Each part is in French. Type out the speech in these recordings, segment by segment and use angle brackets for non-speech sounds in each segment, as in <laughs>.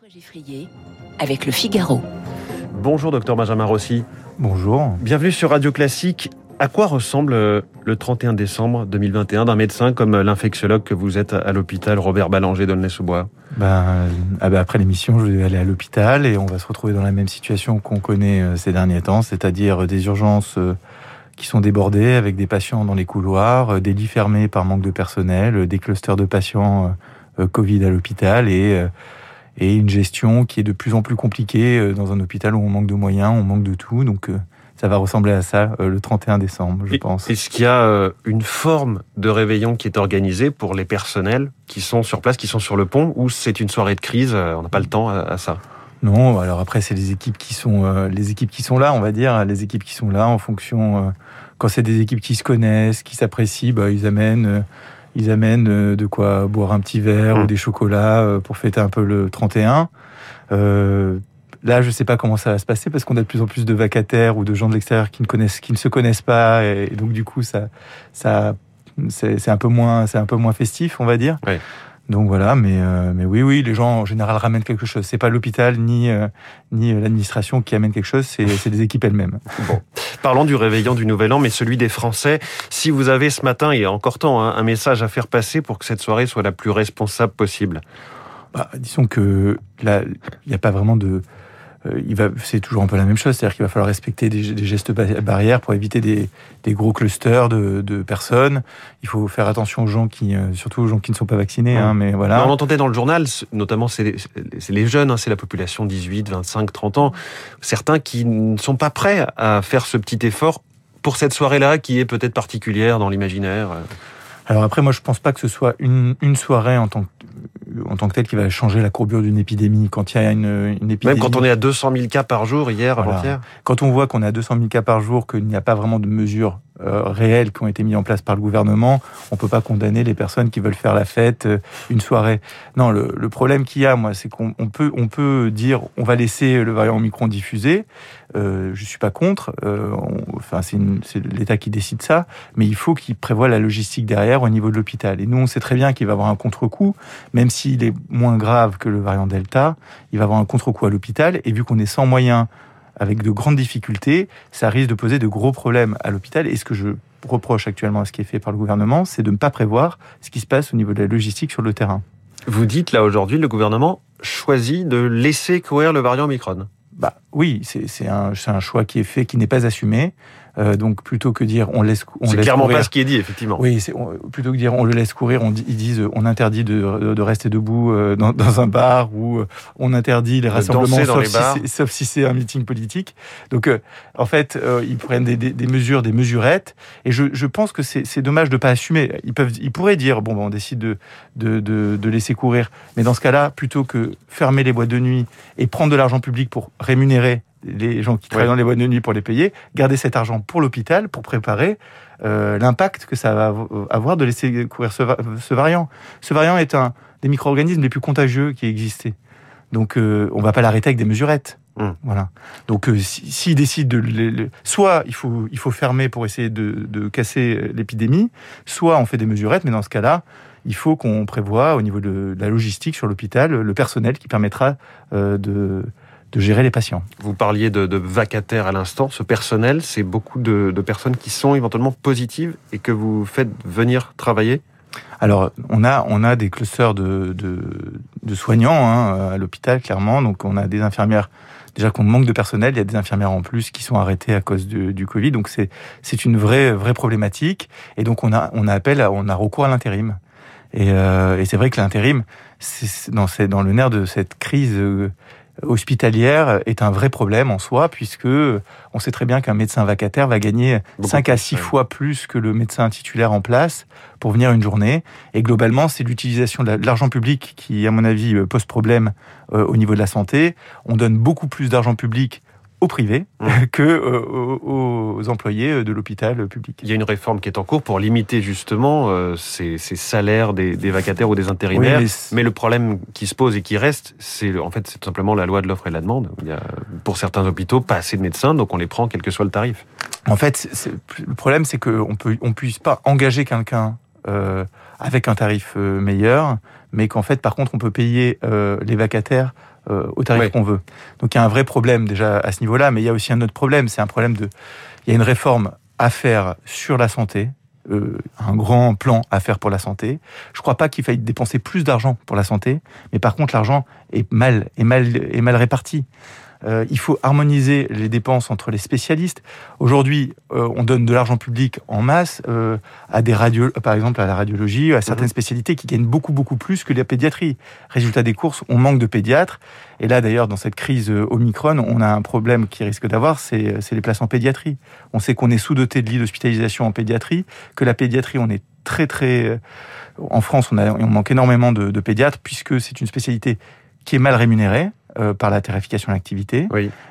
François Geffrier avec le Figaro. Bonjour docteur Benjamin Rossi. Bonjour. Bienvenue sur Radio Classique. À quoi ressemble euh, le 31 décembre 2021 d'un médecin comme euh, l'infectiologue que vous êtes à l'hôpital Robert Ballanger d'Aulnay-sous-Bois? Ben, ah ben, Après l'émission, je vais aller à l'hôpital et on va se retrouver dans la même situation qu'on connaît euh, ces derniers temps, c'est-à-dire des urgences qui sont débordées avec des patients dans les couloirs, des lits fermés par manque de personnel, des clusters de patients Covid à l'hôpital et et une gestion qui est de plus en plus compliquée euh, dans un hôpital où on manque de moyens, on manque de tout. Donc euh, ça va ressembler à ça euh, le 31 décembre, je pense. Est-ce qu'il y a une forme de réveillon qui est organisée pour les personnels qui sont sur place, qui sont sur le pont, ou c'est une soirée de crise On n'a pas le temps à, ça? Non, alors après c'est les équipes qui sont les équipes qui sont là, on va dire, les équipes qui sont là en fonction. quand c'est des équipes qui se connaissent, qui s'apprécient, bah, ils amènent ils amènent euh, de quoi boire un petit verre ou mmh. des chocolats euh, pour fêter un peu le 31. Euh, là, je sais pas comment ça va se passer parce qu'on a de plus en plus de vacataires ou de gens de l'extérieur qui ne connaissent, qui ne se connaissent pas, et, donc du coup, ça, ça, c'est un peu moins, c'est un peu moins festif, on va dire. Donc voilà, mais, euh, mais oui, oui, les gens en général ramènent quelque chose. C'est pas l'hôpital ni, euh, ni euh, l'administration qui amène quelque chose, c'est les équipes elles-mêmes. <laughs> Bon. Parlons du réveillon du Nouvel An, mais celui des Français. Si vous avez ce matin, il y a encore temps, hein, un message à faire passer pour que cette soirée soit la plus responsable possible. Bah, disons que là, il n'y a pas vraiment de, il va, c'est toujours un peu la même chose, c'est-à-dire qu'il va falloir respecter des, gestes barrières pour éviter des, gros clusters de, personnes. Il faut faire attention aux gens qui, euh, surtout aux gens qui ne sont pas vaccinés. Hein, mais voilà. on entendait dans le journal, notamment c'est les, jeunes, hein, c'est la population 18, 25, 30 ans, certains qui ne sont pas prêts à faire ce petit effort pour cette soirée-là qui est peut-être particulière dans l'imaginaire. Alors après, moi, je pense pas que ce soit une, une soirée en tant que en tant que tel qui va changer la courbure d'une épidémie. Quand il y a une, une, épidémie... Même quand on est à 200 000 cas par jour, hier, avant-hier Quand on voit qu'on est à 200 000 cas par jour, qu'il n'y a pas vraiment de mesures euh, réelles qui ont été mises en place par le gouvernement, on peut pas condamner les personnes qui veulent faire la fête euh, une soirée. Non, le, problème qu'il y a, moi, c'est qu'on peut, on peut dire on va laisser le variant Omicron diffuser. Euh, je suis pas contre. Enfin, c'est l'État qui décide ça, mais il faut qu'il prévoie la logistique derrière au niveau de l'hôpital. Et nous, on sait très bien qu'il va avoir un contre-coup, même s'il est moins grave que le variant Delta, il va avoir un contre-coup à l'hôpital. Et vu qu'on est sans moyens, avec de grandes difficultés, ça risque de poser de gros problèmes à l'hôpital. Et ce que je reproche actuellement à ce qui est fait par le gouvernement, c'est de ne pas prévoir ce qui se passe au niveau de la logistique sur le terrain. Vous dites là aujourd'hui, le gouvernement choisit de laisser courir le variant Omicron. Bah oui, c'est un, un choix qui est fait, qui n'est pas assumé. Euh, donc plutôt que dire on laisse, on c'est clairement pas ce qui est dit effectivement. Oui, c'est, plutôt que dire on le laisse courir, on, ils disent on interdit de, de rester debout euh, dans, dans, un bar ou euh, on interdit les rassemblements sauf, si sauf, si c'est un meeting politique. Donc en fait ils prennent des, des, des, mesures, des mesurettes et je, je pense que c'est, c'est dommage de pas assumer. Ils peuvent, ils pourraient dire bon ben, on décide de, de, de, de laisser courir, mais dans ce cas-là plutôt que fermer les boîtes de nuit et prendre de l'argent public pour rémunérer les gens qui travaillent dans les boîtes de nuit pour les payer, garder cet argent pour l'hôpital pour préparer euh, l'impact que ça va avoir de laisser courir ce, variant. Ce variant est un des micro-organismes les plus contagieux qui existaient. Donc euh, on va pas l'arrêter avec des mesurettes. Hum. Voilà. Donc euh, s'ils décident de soit il faut il faut fermer pour essayer de, de casser l'épidémie, soit on fait des mesurettes, mais dans ce cas-là, il faut qu'on prévoit au niveau de la logistique sur l'hôpital le personnel qui permettra euh, de de gérer les patients. Vous parliez de, de vacataires à l'instant. Ce personnel, c'est beaucoup de, de, personnes qui sont éventuellement positives et que vous faites venir travailler? Alors, on a, on a des clusters de, de, de soignants hein, à l'hôpital, clairement. Donc, on a des infirmières. Déjà qu'on manque de personnel, il y a des infirmières en plus qui sont arrêtées à cause du, du Covid. Donc, c'est, c'est une vraie, vraie problématique. Et donc, on a, on a appel, on a recours à l'intérim. Et, euh, et c'est vrai que l'intérim, c'est dans, dans le nerf de cette crise euh, hospitalière est un vrai problème en soi, puisque on sait très bien qu'un médecin vacataire va gagner 5 à 6 fois plus que le médecin titulaire en place pour venir une journée. Et globalement, c'est l'utilisation de l'argent public qui, à mon avis, euh, pose problème euh, au niveau de la santé. On donne beaucoup plus d'argent public au privé mmh. <laughs> que euh, aux, employés euh, de l'hôpital public. Il y a une réforme qui est en cours pour limiter justement euh, ces, salaires des, vacataires ou des intérimaires. mais, le problème qui se pose et qui reste, c'est en fait c'est simplement la loi de l'offre et de la demande. Il y a pour certains hôpitaux pas assez de médecins, donc on les prend quel que soit le tarif. En fait, le problème c'est qu'on peut on puisse pas engager quelqu'un avec un tarif meilleur, mais qu'en fait par contre on peut payer les vacataires au tarif qu'on veut. Donc il y a un vrai problème déjà à ce niveau-là, mais il y a aussi un autre problème, c'est un problème de... Il y a une réforme à faire sur la santé, euh, un grand plan à faire pour la santé. Je ne crois pas qu'il faille dépenser plus d'argent pour la santé, mais par contre l'argent est mal, est mal, est mal réparti. Euh, il faut harmoniser les dépenses entre les spécialistes. Aujourd'hui, euh, on donne de l'argent public en masse euh, à des radios, par exemple à la radiologie, à certaines mhm. spécialités qui gagnent beaucoup beaucoup plus que la pédiatrie. Résultat des courses, on manque de pédiatres. Et là, d'ailleurs, dans cette crise Omicron, on a un problème qui risque d'avoir, c'est les places en pédiatrie. On sait qu'on est sous-doté de lits d'hospitalisation en pédiatrie, que la pédiatrie, on est très très en France, on, a, on manque énormément de, de pédiatres puisque c'est une spécialité qui est mal rémunérée euh, par la tarification à l'activité.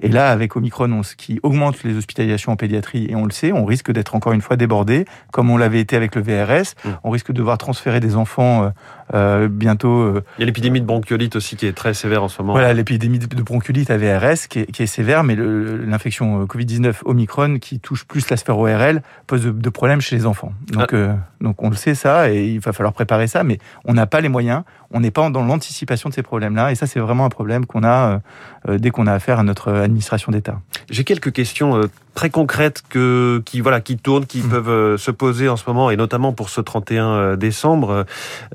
Et là, avec Omicron, on, ce qui augmente les hospitalisations en pédiatrie, et on le sait, on risque d'être encore une fois débordé, comme on l'avait été avec le VRS. Mm. On risque de devoir transférer des enfants euh, euh, bientôt. Il y a l'épidémie de bronchiolite aussi qui est très sévère en ce moment. Voilà, l'épidémie de bronchiolite à VRS qui est, qui est sévère, mais l'infection Covid-19 Omicron qui touche plus la sphère ORL pose de, problèmes chez les enfants. Donc, ah. donc on le sait ça, et il va falloir préparer ça, mais on n'a pas les moyens, on n'est pas dans l'anticipation de ces problèmes-là, et ça c'est vraiment un problème qu'on a dès qu'on a affaire à notre administration d'État. J'ai quelques questions euh, très concrètes que, qui, voilà, qui tournent, qui mmh. peuvent euh, se poser en ce moment, et notamment pour ce 31 euh, décembre.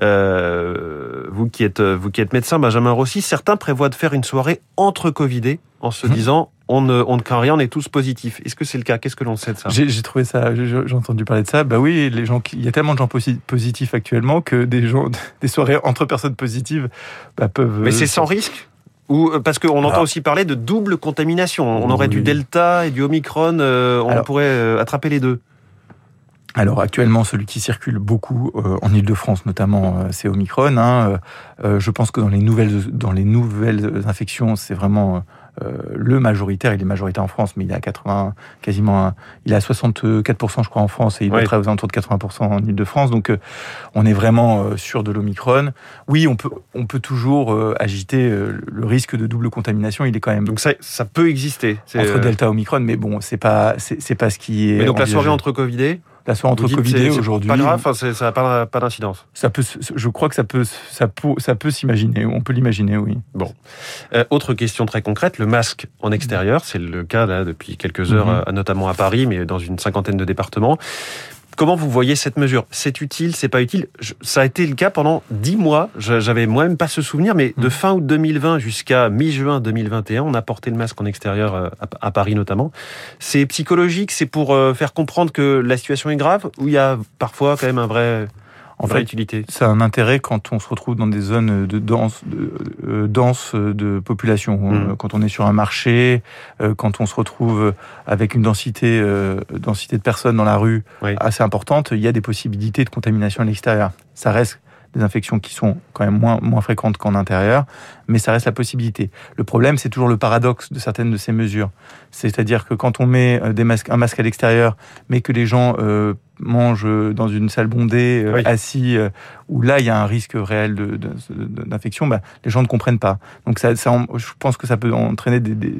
vous, qui êtes, vous qui êtes médecin, Benjamin Rossi, certains prévoient de faire une soirée entre Covidés en se mmh. disant on ne, on ne craint rien, on est tous positifs. Est-ce que c'est le cas? Qu'est-ce que l'on sait de ça? J'ai trouvé ça, j'ai entendu parler de ça. Bah oui, les gens, il y a tellement de gens positifs actuellement que des gens, <laughs> des soirées entre personnes positives bah, peuvent. Mais c'est sans risque? Ou euh, parce qu'on entend aussi parler de double contamination. On aurait du Delta et du Omicron. Euh, on pourrait euh, attraper les deux. Alors actuellement, celui qui circule beaucoup en Ile-de-France, notamment, c'est Omicron. Hein. je pense que dans les nouvelles dans les nouvelles infections, c'est vraiment le majoritaire, il est majoritaire en France, mais il est à 80, quasiment, il est à 64%, je crois, en France, et il doit être aux alentours de 80% en Ile-de-France. Donc, euh, on est vraiment euh, sûr de l'Omicron. Oui, on peut, on peut toujours agiter le risque de double contamination. Il est quand même. Donc, ça, ça peut exister. Entre Delta et Omicron, mais bon, c'est pas, c'est pas ce qui est. Mais donc, la soirée entre Covidés la soirée entre Covid aujourd'hui. Pas grave, ça n'a pas, pas d'incidence. Ça peut, je crois que ça peut, ça peut, ça peut s'imaginer. On peut l'imaginer, oui. Bon. Euh, autre question très concrète, le masque en extérieur, c'est le cas là depuis quelques heures, mhm. euh, notamment à Paris, mais dans une cinquantaine de départements. Comment vous voyez cette mesure? C'est utile, c'est pas utile? Ça a été le cas pendant dix mois. J'avais moi-même pas ce souvenir, mais de mm. fin août 2020 jusqu'à mi-juin 2021, on a porté le masque en extérieur euh, à Paris notamment. C'est psychologique, c'est pour euh, faire comprendre que la situation est grave, ou il y a parfois quand même un vrai en fait, utilité. Ça a un intérêt quand on se retrouve dans des zones de dense, de, euh, dense de population. Mm. Quand on est sur un marché, euh, quand on se retrouve avec une densité, euh, densité de personnes dans la rue assez importante, il y a des possibilités de contamination à l'extérieur. Ça reste des infections qui sont quand même moins, moins fréquentes qu'en intérieur, mais ça reste la possibilité. Le problème, c'est toujours le paradoxe de certaines de ces mesures. C'est-à-dire que quand on met des masques, un masque à l'extérieur, mais que les gens euh, mange dans une salle bondée, euh, assis, euh, où là il y a un risque réel d'infection, bah, les gens ne comprennent pas. Donc ça, je pense que ça peut entraîner des, des,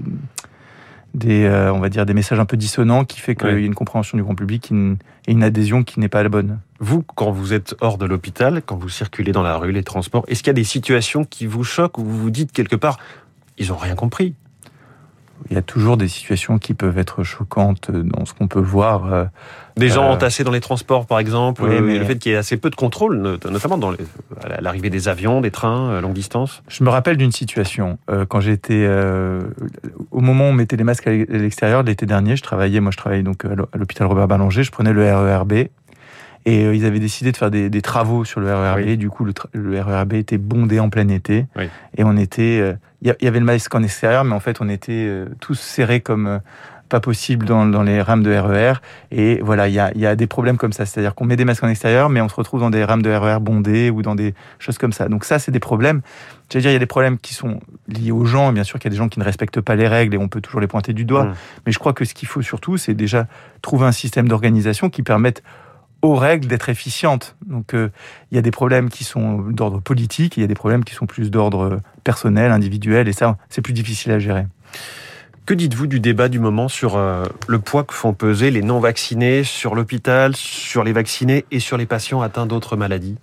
euh, on va dire des messages un peu dissonants qui fait qu'il y a une compréhension du grand public et une adhésion qui n'est pas la bonne. Vous, quand vous êtes hors de l'hôpital, quand vous circulez dans la rue, les transports, est-ce qu'il y a des situations qui vous choquent ou vous vous dites quelque part, ils n'ont rien compris? Il y a toujours des situations qui peuvent être choquantes dans ce qu'on peut voir. Euh, des gens euh, entassés dans les transports, par exemple, mais... le fait qu'il y ait assez peu de contrôle, notamment dans l'arrivée des avions, des trains à longue distance. Je me rappelle d'une situation euh, quand j'étais au moment où on mettait les masques à l'extérieur l'été dernier. Je travaillais, moi, je travaillais donc à l'hôpital Robert Ballanger. Je prenais le RERB et ils avaient décidé de faire des, travaux sur le RERB. Du coup, le, RERB était bondé en plein été. Et on était il y, avait le masque en extérieur, mais en fait, on était euh, tous serrés comme euh, pas possible dans, dans, les rames de RER. E et voilà, il y a, y a, des problèmes comme ça. C'est-à-dire qu'on met des masques en extérieur, mais on se retrouve dans des rames de RER e bondées ou dans des choses comme ça. Donc ça, c'est des problèmes. Veux dire, il y a des problèmes qui sont liés aux gens. Bien sûr qu'il y a des gens qui ne respectent pas les règles et on peut toujours les pointer du doigt. Mmh. Mais je crois que ce qu'il faut surtout, c'est déjà trouver un système d'organisation qui permette aux règles d'être efficientes. Donc euh, il y a des problèmes qui sont d'ordre politique, il y a des problèmes qui sont plus d'ordre personnel, individuel, et ça, c'est plus difficile à gérer. Que dites-vous du débat du moment sur euh, le poids que font peser les non-vaccinés sur l'hôpital, sur les vaccinés et sur les patients atteints d'autres maladies?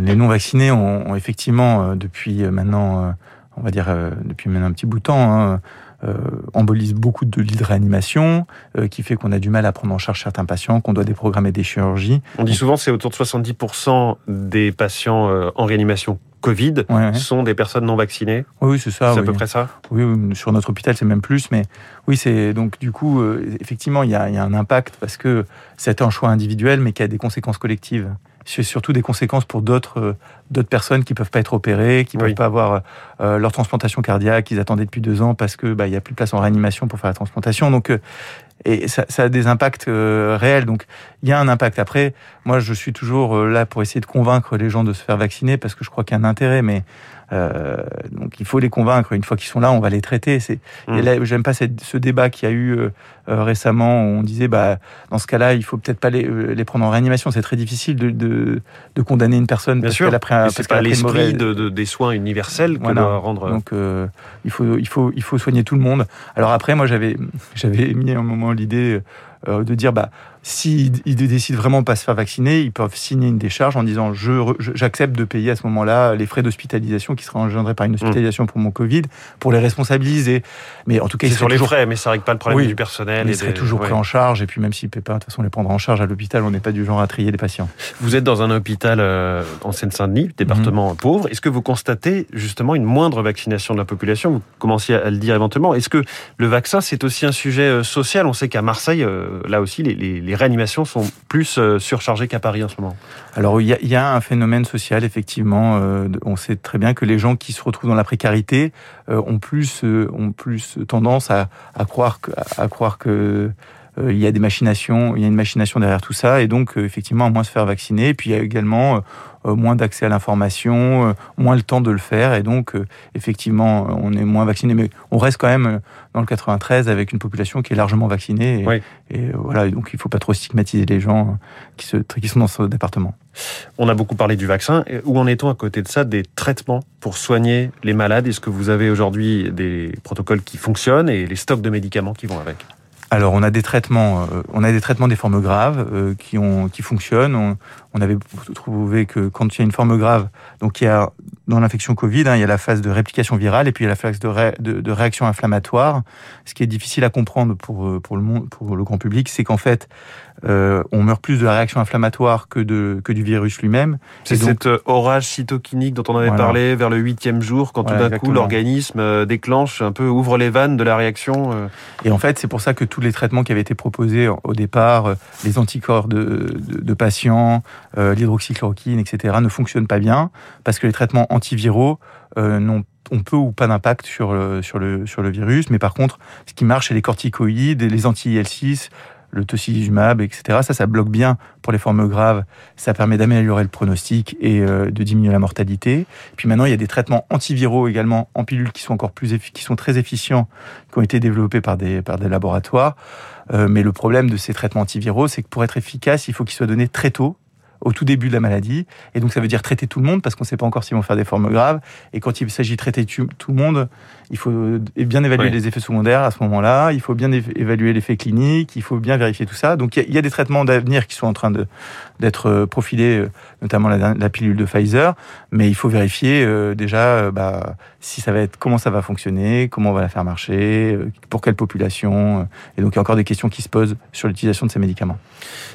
Les non-vaccinés ont, effectivement, euh, depuis maintenant on va dire depuis maintenant un petit bout de temps, hein, embolise beaucoup de lits de réanimation, qui fait qu'on a du mal à prendre en charge certains patients, qu'on doit déprogrammer des chirurgies. On dit souvent c'est autour de 70% des patients en réanimation Covid sont des personnes non vaccinées. Oui, c'est ça. C'est à peu près ça. Oui, sur notre hôpital, c'est même plus. Mais oui, c'est donc du coup, euh, effectivement, il y, a, un impact parce que c'est un choix individuel, mais qui a des conséquences collectives. C'est surtout des conséquences pour d'autres euh, d'autres personnes qui peuvent pas être opérées, qui peuvent pas avoir euh, leur transplantation cardiaque, qu'ils attendaient depuis deux ans parce que bah, il y a plus de place en réanimation pour faire la transplantation. Donc et ça, ça, a des impacts réels. Donc il y a un impact. Après, moi, je suis toujours là pour essayer de convaincre les gens de se faire vacciner parce que je crois qu'il y a un intérêt. Mais euh, donc il faut les convaincre. Une fois qu'ils sont là, on va les traiter. C'est, mmh. j'aime pas cette, ce débat qui a eu euh, euh, récemment où on disait, bah, dans ce cas-là, il faut peut-être pas les, les, prendre en réanimation. C'est très difficile de, de, de condamner une personne parce qu'elle a pris un, parce pas l'esprit de, de, des soins universels que doit rendre. Donc il faut, il faut, il faut soigner tout le monde. Alors après, moi, j'avais, j'avais mis un moment l'idée euh, de dire bah s'ils décident vraiment de pas se faire vacciner, ils peuvent signer une décharge en disant j'accepte de payer à ce moment-là les frais d'hospitalisation qui seraient engendrés par une hospitalisation pour mon Covid pour les responsabiliser. Mais en tout cas, c'est sur les frais, mais ça règle pas le problème du personnel. ils seraient toujours pris en charge et puis même s'ils ne paient pas, de toute façon, les prendre en charge à l'hôpital, on n'est pas du genre à trier les patients. Vous êtes dans un hôpital euh, en Seine-Saint-Denis, département mhm. pauvre. Est-ce que vous constatez justement une moindre vaccination de la population? Vous commenciez à le dire éventuellement. Est-ce que le vaccin c'est aussi un sujet euh, social? On sait qu'à Marseille là aussi, les, réanimations sont plus euh, surchargées qu'à Paris en ce moment. Alors, il y, a, un phénomène social, effectivement. Euh, on sait très bien que les gens qui se retrouvent dans la précarité euh, ont, plus, ont plus tendance à, croire que, à croire que il y a des machinations, il y a une machination derrière tout ça, et donc effectivement à moins se faire vacciner. Et puis il y a également moins d'accès à l'information, euh, moins le temps de le faire, et donc euh, effectivement on est moins vacciné, mais on reste quand même dans le 93 avec une population qui est largement vaccinée, et, voilà, donc il faut pas trop stigmatiser les gens qui, se, qui sont dans ce département. On a beaucoup parlé du vaccin. Où en est-on à côté de ça des traitements pour soigner les malades? Est-ce que vous avez aujourd'hui des protocoles qui fonctionnent et les stocks de médicaments qui vont avec? Alors on a des traitements, euh, on a des traitements des formes graves euh, qui ont qui fonctionnent. On, on, avait trouvé que quand il y a une forme grave, donc il y a dans l'infection Covid, hein, il y a la phase de réplication virale et puis il y a la phase de, de, de, réaction inflammatoire. Ce qui est difficile à comprendre pour euh, pour le monde, pour le grand public, c'est qu'en fait euh, on meurt plus de la réaction inflammatoire que, de, que du virus lui-même. C'est cet euh, orage cytokinique dont on avait parlé vers le huitième jour, quand tout d'un coup l'organisme déclenche, un peu ouvre les vannes de la réaction. Et en fait, c'est pour ça que tous les traitements qui avaient été proposés au départ, les anticorps de, de, patients, l'hydroxychloroquine, etc., ne fonctionnent pas bien, parce que les traitements antiviraux n'ont on ou pas d'impact sur le, sur, le, sur le virus, mais par contre, ce qui marche, c'est les corticoïdes, les anti-IL6, le tocilizumab, etc. Ça, ça bloque bien pour les formes graves. Ça permet d'améliorer le pronostic et euh, de diminuer la mortalité. Puis maintenant, il y a des traitements antiviraux également en pilules qui sont encore plus qui sont très efficients, qui ont été développés par des par des laboratoires. Euh, mais le problème de ces traitements antiviraux, c'est que pour être efficace, il faut qu'ils soient donnés très tôt au tout début de la maladie. Et donc ça veut dire traiter tout le monde parce qu'on ne sait pas encore s'ils vont faire des formes graves. Et quand il s'agit de traiter tout le monde, il faut bien évaluer les effets secondaires à ce moment-là. Il faut bien évaluer l'effet clinique. Il faut bien vérifier tout ça. Donc il y, a des traitements d'avenir qui sont en train d'être euh, profilés, euh, notamment la, pilule de Pfizer. Mais il faut vérifier euh, déjà bah, si ça va être, comment ça va fonctionner, comment on va la faire marcher, pour quelle population. Et donc il y a encore des questions qui se posent sur l'utilisation de ces médicaments.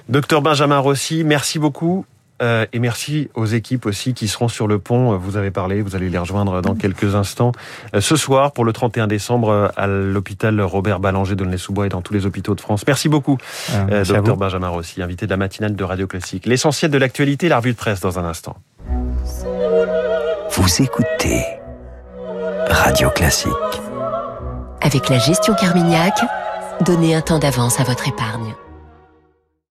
Docteur Benjamin Rossi, merci beaucoup. Euh, et merci aux équipes aussi qui seront sur le pont. Vous avez parlé, vous allez les rejoindre dans quelques instants. Euh, ce soir, pour le 31 décembre, euh, à l'hôpital Robert Ballanger de sous bois et dans tous les hôpitaux de France. Merci beaucoup, ah, docteur Benjamin Rossi, invité de la matinale de Radio Classique. L'essentiel de l'actualité, la revue de presse dans un instant. Vous écoutez Radio Classique. Avec la gestion Carmignac, donnez un temps d'avance à votre épargne.